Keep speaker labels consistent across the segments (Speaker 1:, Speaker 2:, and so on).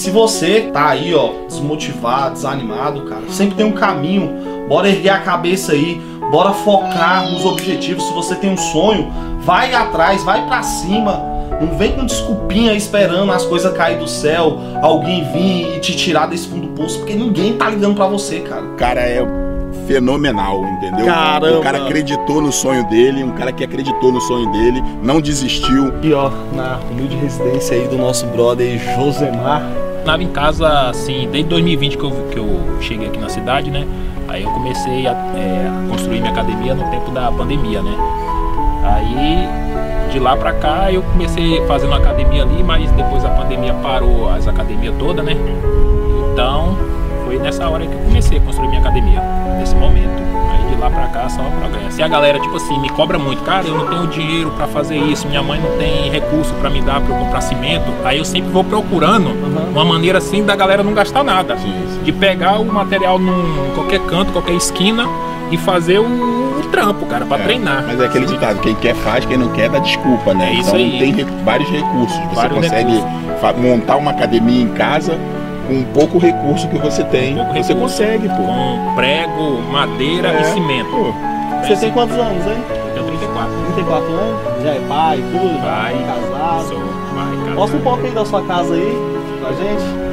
Speaker 1: se você tá aí, ó, desmotivado, desanimado, cara, sempre tem um caminho. Bora erguer a cabeça aí, bora focar nos objetivos. Se você tem um sonho, vai atrás, vai para cima. Não vem com desculpinha esperando as coisas cair do céu, alguém vir e te tirar desse fundo do poço, porque ninguém tá ligando para você, cara.
Speaker 2: O cara é fenomenal, entendeu?
Speaker 1: Caramba.
Speaker 2: O cara acreditou no sonho dele, um cara que acreditou no sonho dele, não desistiu.
Speaker 1: E ó, na humilde residência aí do nosso brother Josemar.
Speaker 3: Estava em casa, assim, desde 2020 que eu, que eu cheguei aqui na cidade, né? Aí eu comecei a, é, construir minha academia no tempo da pandemia, né? Aí de lá pra cá eu comecei fazendo academia ali, mas depois a pandemia parou as academias todas, né? Então foi nessa hora que eu comecei a construir minha academia, nesse momento. Lá pra cá só progresso. E a galera, tipo assim, me cobra muito, cara, eu não tenho dinheiro pra fazer isso, minha mãe não tem recurso pra me dar pra eu comprar cimento. Aí eu sempre vou procurando uma maneira assim da galera não gastar nada. De pegar o material num qualquer canto, qualquer esquina e fazer o, o trampo, cara, pra
Speaker 2: É,
Speaker 3: treinar.
Speaker 2: Mas é aquele ditado, quem quer faz, quem não quer dá desculpa, né?
Speaker 3: É isso
Speaker 2: então
Speaker 3: aí.
Speaker 2: tem vários recursos. Você
Speaker 3: Vários
Speaker 2: consegue
Speaker 3: recursos.
Speaker 2: montar uma academia em casa com pouco recurso que você tem.
Speaker 3: Pouco
Speaker 2: você
Speaker 3: recurso.
Speaker 2: consegue, pô.
Speaker 3: Com prego, madeira
Speaker 2: É,
Speaker 3: e cimento.
Speaker 2: pô.
Speaker 1: Você tem quantos anos, hein?
Speaker 3: Eu tenho 34.
Speaker 1: 34 anos? Já é pai, tudo?
Speaker 3: Vai.
Speaker 1: casado.
Speaker 3: Sou pai, casado.
Speaker 1: Mostra um pouco aí da sua casa aí pra gente.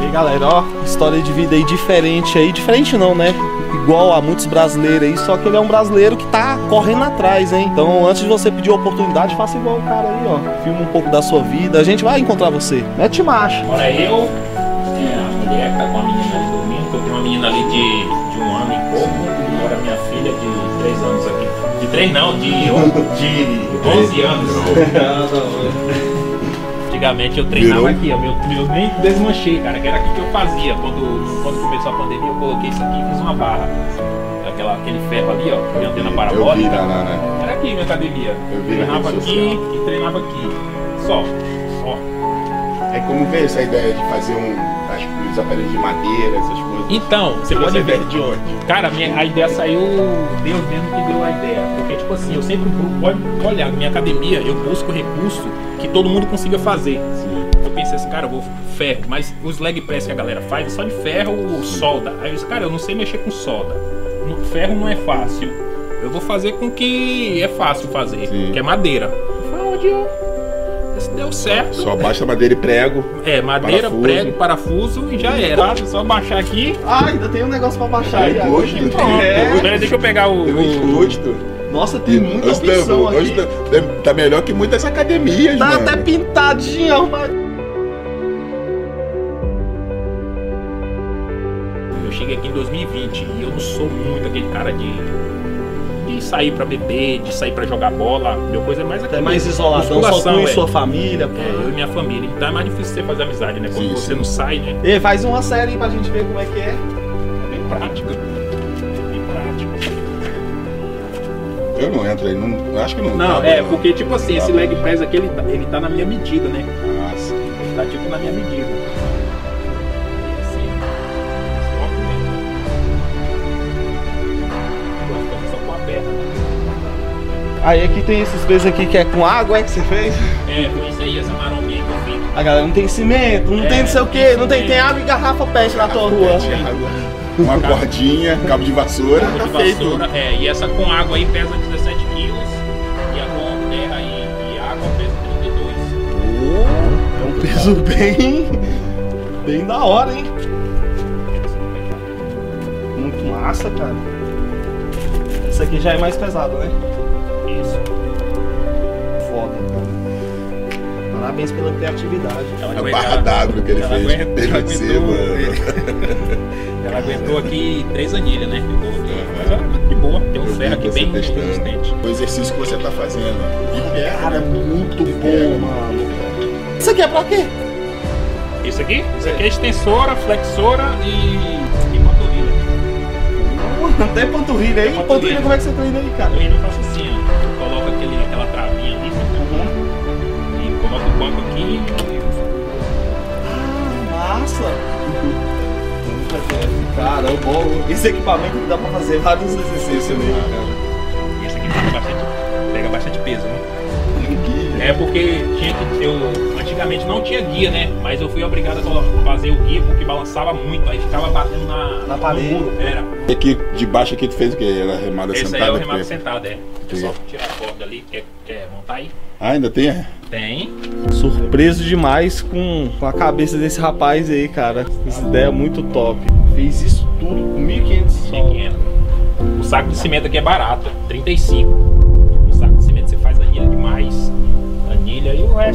Speaker 1: E aí, galera, ó, história de vida aí diferente aí. Diferente não, né? Igual a muitos brasileiros aí, só que ele é um brasileiro que tá correndo atrás, hein? Então, antes de você pedir oportunidade, faça igual o cara aí, ó. Filma um pouco da sua vida. A gente vai encontrar você. Mete marcha.
Speaker 3: Agora eu, tá com a menina ali dormindo, que eu tenho uma menina ali de, de um ano e pouco, e mora minha filha de 3 anos aqui. De 3 não, de, de 11 anos. Antigamente eu treinava
Speaker 2: Virou.
Speaker 3: aqui, ó, meu, meu nem desmanchei, cara, que era aqui que eu fazia. Quando, quando começou a pandemia, eu coloquei isso aqui e fiz uma barra. Aquela, aquele ferro ali, ó, de antena
Speaker 2: Eu vi
Speaker 3: parabólica.
Speaker 2: na, na, na-
Speaker 3: Era aqui minha academia.
Speaker 2: Eu vi na
Speaker 3: treinava aqui e treinava aqui. Só.
Speaker 2: É como veio essa ideia de fazer um, os aparelhos de madeira, essas coisas.
Speaker 3: Então, você pode ver.
Speaker 2: de onde?
Speaker 3: Cara, minha, a ideia saiu. Deus mesmo que deu a ideia. Porque, tipo assim, eu sempre. Pode olhar, minha academia, eu busco recurso que todo mundo consiga fazer. Eu pensei assim, cara, eu vou ferro, mas os leg press que a galera faz é só de ferro ou solda. Aí eu disse, cara, eu não sei mexer com solda. No- ferro não é fácil. Eu vou fazer com que é fácil fazer,
Speaker 2: Sim.
Speaker 3: que é madeira. Foi onde eu. Deu certo.
Speaker 2: Só baixa madeira e prego.
Speaker 3: É, madeira,
Speaker 2: Parafuso.
Speaker 3: prego, parafuso e já era. Só baixar aqui.
Speaker 1: Ah, ainda tem um negócio pra baixar aí.
Speaker 2: Gosto,
Speaker 3: Pronto.
Speaker 1: É.
Speaker 3: Pera, deixa eu pegar o.
Speaker 2: Tem um
Speaker 3: o-.
Speaker 1: Nossa, tem muita
Speaker 2: Hoje tá-
Speaker 1: opção
Speaker 2: hoje
Speaker 1: aqui.
Speaker 2: tá, tá melhor que muitas academias,
Speaker 1: Tá
Speaker 2: mano.
Speaker 1: até pintadinho, arrumadinho.
Speaker 3: Eu cheguei aqui em 2020 e eu não sou muito aquele cara de, de sair pra beber, de sair pra jogar bola. Meu coisa é mais aqui.
Speaker 1: É mais isoladão, só tu e
Speaker 3: é.
Speaker 1: sua família. pô.
Speaker 3: É, eu e minha família. Então é mais difícil você fazer amizade, né? Quando
Speaker 2: Sim,
Speaker 3: você
Speaker 2: sim.
Speaker 3: não sai, né?
Speaker 1: Ei, faz uma série aí pra gente ver como é que é.
Speaker 3: É bem prática. Bem prática.
Speaker 2: Eu não entro aí, não, eu acho que não.
Speaker 3: Não,
Speaker 2: tá,
Speaker 3: é, porque tipo assim, esse
Speaker 2: Tá.
Speaker 3: leg press aqui, ele tá, ele tá na minha medida, né?
Speaker 2: Nossa.
Speaker 3: Ele tá tipo na minha medida.
Speaker 1: Aí aqui tem esses pesos aqui que é com água, é que você fez?
Speaker 3: É, foi isso aí, essa marombinha que eu fiz.
Speaker 1: A galera não tem cimento, não
Speaker 3: É,
Speaker 1: tem não sei o que,
Speaker 3: tem
Speaker 1: não tem,
Speaker 3: cimento.
Speaker 1: tem água e garrafa pet na tua rua.
Speaker 2: Uma cordinha, cabo de vassoura.
Speaker 3: Água de
Speaker 1: Tá feito.
Speaker 3: vassoura, é, e essa com água aí pesa 17 quilos, e a com terra e, e água pesa 32.
Speaker 1: É um peso bem. bem da hora, hein? Muito massa, cara. Esse aqui já é mais pesado, né? Parabéns pela criatividade.
Speaker 3: Ela
Speaker 2: A barra d'água que ele
Speaker 3: ela
Speaker 2: fez.
Speaker 3: aguenta- ela aguentou-
Speaker 2: mano.
Speaker 3: Ela aguentou aqui três anilhas, né? Ficou aqui. Mas ela de boa, tem um ferro aqui bem
Speaker 2: testando.
Speaker 3: resistente.
Speaker 2: O exercício que você tá fazendo. E
Speaker 1: Cara, muito
Speaker 2: E
Speaker 1: bom, mano. Isso aqui é pra quê?
Speaker 3: Isso aqui? Isso aqui é extensora, flexora e, e panturrilha.
Speaker 1: Até panturrilha aí.
Speaker 3: Panturrilha.
Speaker 1: Panturrilha, como é que você treina aí, cara?
Speaker 3: Eu faço assim, ó. Banco aqui e
Speaker 1: Ah, massa. Cara, é bom. Esse equipamento dá pra fazer vários exercícios nele, cara.
Speaker 3: E esse aqui pega bastante, pega bastante peso, né? É porque tinha que eu antigamente não tinha guia, né? Mas eu fui obrigado a fazer o guia porque balançava muito, aí ficava batendo na,
Speaker 1: na parede.
Speaker 3: Muro, era.
Speaker 2: E aqui de baixo aqui tu fez o quê? Era remada
Speaker 3: Esse
Speaker 2: sentada?
Speaker 3: aí é o remado
Speaker 2: que-
Speaker 3: sentado, é. É só tirar a corda ali, quer, quer montar aí?
Speaker 2: Ah, ainda tem? é?
Speaker 3: Tem.
Speaker 1: Surpreso demais com, com a cabeça desse rapaz aí, cara. Essa ideia é muito top. Fez isso tudo com 1.500 só.
Speaker 3: 1.500. O saco de cimento aqui é barato, 35.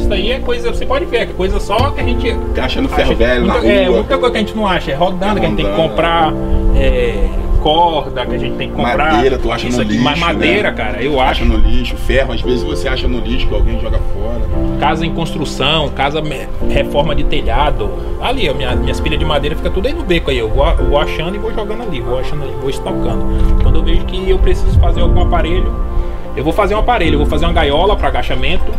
Speaker 3: Resto aí é coisa, você pode ver, é coisa só que a gente
Speaker 2: no ferro
Speaker 3: acha-
Speaker 2: velho, na
Speaker 3: muita, é, muita coisa que a gente não acha, é rodando,
Speaker 2: É
Speaker 3: que a gente tem que comprar é, corda, que a gente tem que comprar.
Speaker 2: Madeira, tu acha
Speaker 3: isso
Speaker 2: no
Speaker 3: aqui,
Speaker 2: lixo,
Speaker 3: mas madeira,
Speaker 2: né?
Speaker 3: cara, eu
Speaker 2: Acha
Speaker 3: acho.
Speaker 2: no lixo, ferro, às vezes você acha no lixo que alguém joga fora.
Speaker 3: Casa em construção, casa reforma de telhado. Ali, minha, minhas pilhas de madeira fica tudo aí no beco aí. Eu vou, eu vou achando e vou jogando ali, vou achando ali, vou estocando. Quando eu vejo que eu preciso fazer algum aparelho, eu vou fazer um aparelho, eu vou fazer uma gaiola para agachamento.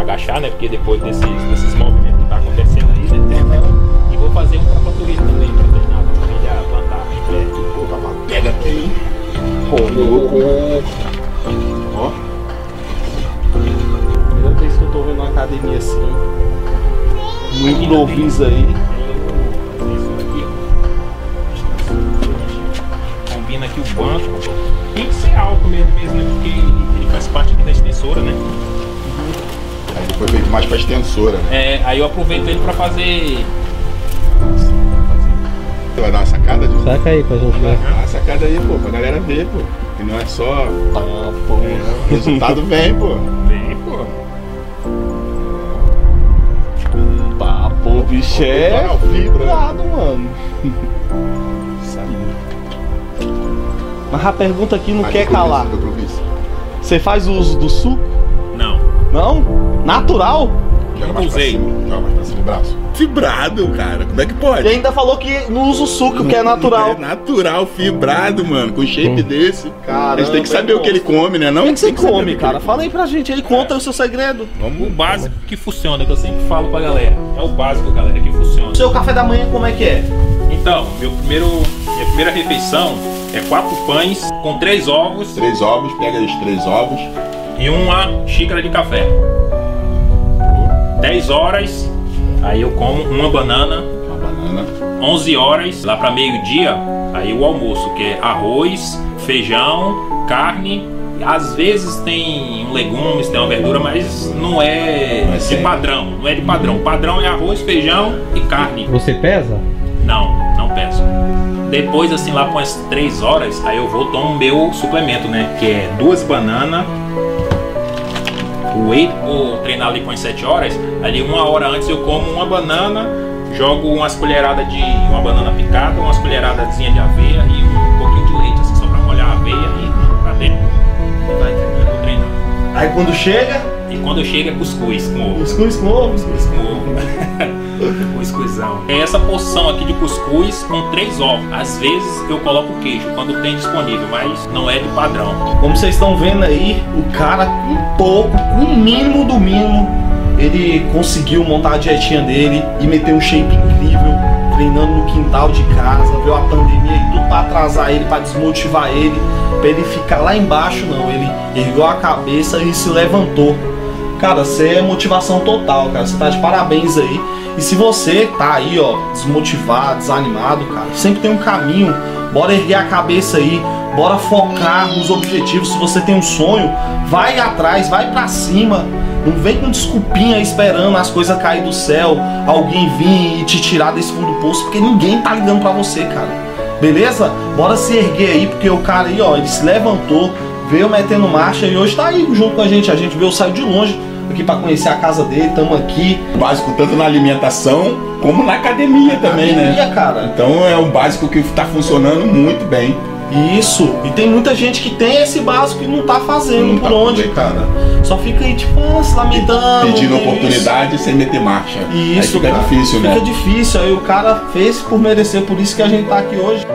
Speaker 3: Para agachar, né? Porque depois desses, desses movimentos que tá acontecendo aí, né? E vou fazer um panturrilha também, para treinar, pra panturrilha plantar em pé.
Speaker 2: Pô, tá pega aqui?
Speaker 1: Pô, louco.
Speaker 2: Ó,
Speaker 1: Primeira vez que eu tô vendo uma academia assim. No improviso aí.
Speaker 3: Combina aqui o banco. Tem que ser alto mesmo, mesmo né? Porque ele faz parte aqui da extensora, né?
Speaker 2: Depois veio mais pra extensora, né?
Speaker 3: É, aí eu aproveito ele pra fazer.
Speaker 2: Você vai dar uma sacada de
Speaker 4: Saca aí pra gente ver.
Speaker 2: Dá uma sacada aí, pô, pra galera ver, pô. Que não é só.
Speaker 1: Tá, pô.
Speaker 2: É, o resultado vem, pô.
Speaker 3: Bem, pô.
Speaker 1: Pá, pô, bicho é. Cuidado, mano. Mas a pergunta aqui não
Speaker 2: Mas
Speaker 1: quer calar.
Speaker 2: Provício.
Speaker 1: Você faz uso do suco?
Speaker 3: Não.
Speaker 1: Não? Natural?
Speaker 2: Joga mais pra
Speaker 3: usei.
Speaker 2: cima. Joga mais pra cima o braço. Fibrado, cara. Como é que pode?
Speaker 1: E ainda falou que não usa o suco, que é natural.
Speaker 2: É natural, fibrado, mano. Com shape desse.
Speaker 1: Caramba,
Speaker 2: a gente tem que saber
Speaker 1: é
Speaker 2: o que ele come, né? Não
Speaker 1: O que, que você come,
Speaker 2: que
Speaker 1: cara?
Speaker 2: ele
Speaker 1: Fala aí pra gente aí, conta o seu segredo.
Speaker 3: O básico que funciona, que eu sempre falo pra galera. É o básico, galera, que funciona.
Speaker 1: Seu café da manhã como é que é?
Speaker 3: Então, meu primeiro, minha primeira refeição é quatro pães com três ovos
Speaker 2: Três ovos, pega os três ovos.
Speaker 3: e uma xícara de café. 10 horas, aí eu como uma banana.
Speaker 2: Uma banana.
Speaker 3: 11 horas, lá para meio-dia, aí o almoço, que é arroz, feijão, carne. Às vezes tem um legumes, tem uma verdura, mas não é
Speaker 2: Não é
Speaker 3: de
Speaker 2: sempre.
Speaker 3: padrão. Não é de padrão. Padrão é arroz, feijão e carne.
Speaker 4: Você pesa?
Speaker 3: Não, não peço. Depois, assim, lá com as 3 horas, aí eu vou tomar o meu suplemento, né? Que é duas bananas. O whey, vou treinar ali com as 7 horas. Ali uma hora antes eu como uma banana, jogo umas colheradas de uma banana picada, umas colheradazinhas de aveia e um pouquinho de leite, assim, só pra molhar a aveia e pra dentro. E vai treinando, treinando.
Speaker 1: Aí quando chega,
Speaker 3: E quando chega é cuscuz com ovo.
Speaker 1: cuscuz com ovo.
Speaker 3: Cuscuz com ovo. É essa porção aqui de cuscuz com três ovos. Às vezes eu coloco queijo quando tem disponível, mas não é de padrão.
Speaker 1: Como vocês estão vendo aí, o cara com pouco, o mínimo do mínimo, ele conseguiu montar a dietinha dele e meter um shape incrível, treinando no quintal de casa, viu a pandemia e tudo pra atrasar ele, pra desmotivar ele, pra ele ficar lá embaixo, não. Ele ergueu a cabeça e se levantou. Cara, você é motivação total, cara. Você tá de parabéns aí. E se você tá aí, ó, desmotivado, desanimado, cara, sempre tem um caminho. Bora erguer a cabeça aí, bora focar nos objetivos. Se você tem um sonho, vai atrás, vai pra cima. Não vem com desculpinha esperando as coisas cair do céu, alguém vir e te tirar desse fundo do poço, porque ninguém tá ligando pra você, cara. Beleza? Bora se erguer aí, porque o cara aí, ó, ele se levantou, veio metendo marcha e hoje tá aí junto com a gente. A gente veio, saiu de longe aqui pra conhecer a casa dele, tamo aqui.
Speaker 2: Básico tanto na alimentação como na academia também, né?
Speaker 1: Academia, cara.
Speaker 2: Então é um básico que tá funcionando muito bem.
Speaker 1: Isso. E tem muita gente que tem esse básico e não tá fazendo
Speaker 2: Não
Speaker 1: por
Speaker 2: tá
Speaker 1: onde, cara. Só fica aí, tipo, ah, se lamentando.
Speaker 2: Pedindo
Speaker 1: isso.
Speaker 2: oportunidade sem meter marcha.
Speaker 1: Isso,
Speaker 2: Aí fica
Speaker 1: cara.
Speaker 2: difícil,
Speaker 1: Fica
Speaker 2: né?
Speaker 1: difícil. Aí o cara fez por merecer, por isso que a gente tá aqui hoje.